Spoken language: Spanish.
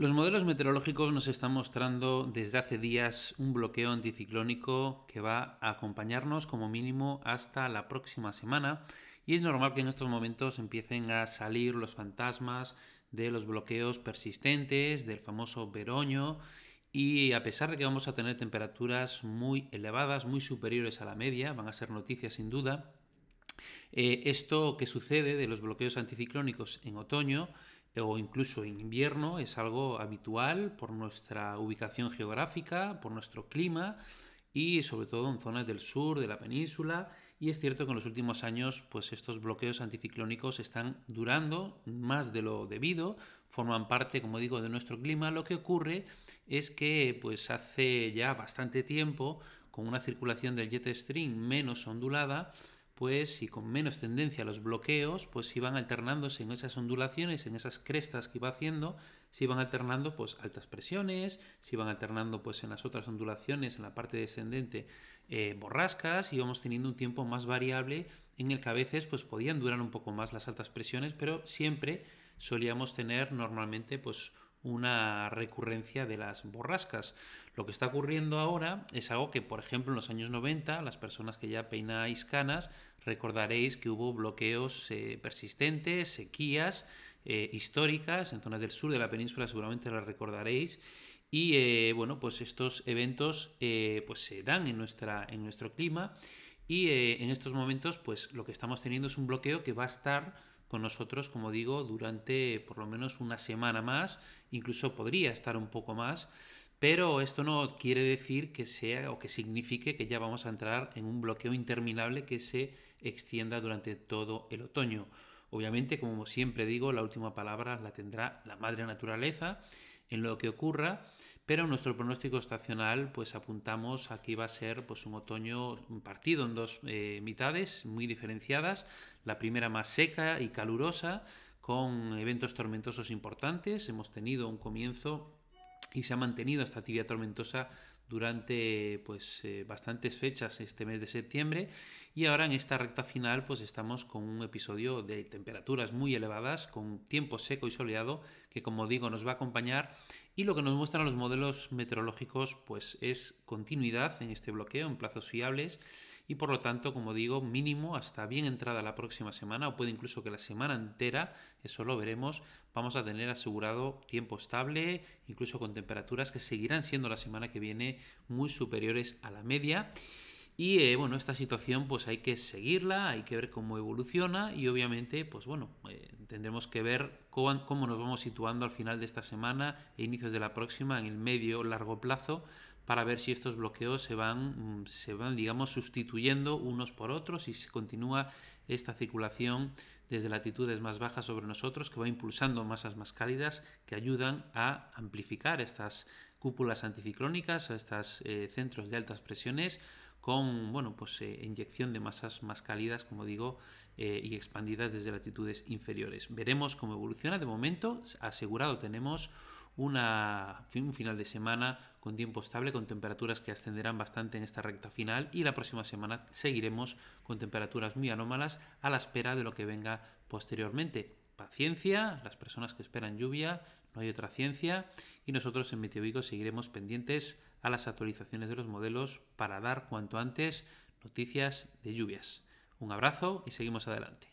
Los modelos meteorológicos nos están mostrando desde hace días un bloqueo anticiclónico que va a acompañarnos como mínimo hasta la próxima semana. Y es normal que en estos momentos empiecen a salir los fantasmas de los bloqueos persistentes, del famoso veroño. Y a pesar de que vamos a tener temperaturas muy elevadas, muy superiores a la media, van a ser noticias sin duda, eh, esto que sucede de los bloqueos anticiclónicos en otoño o incluso en invierno es algo habitual por nuestra ubicación geográfica, por nuestro clima y sobre todo en zonas del sur de la península. Y es cierto que en los últimos años pues estos bloqueos anticiclónicos están durando más de lo debido, forman parte como digo de nuestro clima, lo que ocurre es que pues hace ya bastante tiempo con una circulación del jet stream menos ondulada pues y con menos tendencia a los bloqueos, pues iban alternándose en esas ondulaciones, en esas crestas que iba haciendo, se iban alternando pues altas presiones, se iban alternando pues en las otras ondulaciones, en la parte descendente, eh, borrascas, íbamos teniendo un tiempo más variable en el que a veces pues podían durar un poco más las altas presiones, pero siempre solíamos tener normalmente pues una recurrencia de las borrascas. Lo que está ocurriendo ahora es algo que, por ejemplo, en los años 90, las personas que ya peináis canas, recordaréis que hubo bloqueos eh, persistentes, sequías eh, históricas en zonas del sur de la península, seguramente las recordaréis. Y eh, bueno, pues estos eventos pues se dan en, nuestra, en nuestro clima y en estos momentos pues lo que estamos teniendo es un bloqueo que va a estar con nosotros, como digo, durante por lo menos una semana más, incluso podría estar un poco más, pero esto no quiere decir que sea o que signifique que ya vamos a entrar en un bloqueo interminable que se extienda durante todo el otoño. Obviamente, como siempre digo, la última palabra la tendrá la madre naturaleza en lo que ocurra, pero nuestro pronóstico estacional pues apuntamos a que iba a ser pues un otoño partido en dos eh, mitades muy diferenciadas, la primera más seca y calurosa con eventos tormentosos importantes, hemos tenido un comienzo y se ha mantenido esta tibia tormentosa durante pues eh, bastantes fechas este mes de septiembre. Y ahora en esta recta final pues estamos con un episodio de temperaturas muy elevadas con tiempo seco y soleado que como digo nos va a acompañar y lo que nos muestran los modelos meteorológicos pues es continuidad en este bloqueo en plazos fiables y por lo tanto, como digo, mínimo hasta bien entrada la próxima semana o puede incluso que la semana entera, eso lo veremos, vamos a tener asegurado tiempo estable, incluso con temperaturas que seguirán siendo la semana que viene muy superiores a la media. Y eh, bueno, esta situación pues hay que seguirla, hay que ver cómo evoluciona y obviamente pues bueno, eh, tendremos que ver cómo, nos vamos situando al final de esta semana e inicios de la próxima en el medio largo plazo para ver si estos bloqueos se van, mm, se van, digamos, sustituyendo unos por otros y se continúa esta circulación desde latitudes más bajas sobre nosotros que va impulsando masas más cálidas que ayudan a amplificar estas cúpulas anticiclónicas, a estos eh, centros de altas presiones con bueno, pues, eh, inyección de masas más cálidas, como digo, eh, y expandidas desde latitudes inferiores. Veremos cómo evoluciona. De momento, asegurado tenemos una, un final de semana con tiempo estable, con temperaturas que ascenderán bastante en esta recta final y la próxima semana seguiremos con temperaturas muy anómalas a la espera de lo que venga posteriormente. Paciencia, las personas que esperan lluvia, no hay otra ciencia y nosotros en Meteovico seguiremos pendientes a las actualizaciones de los modelos para dar cuanto antes noticias de lluvias. Un abrazo y seguimos adelante.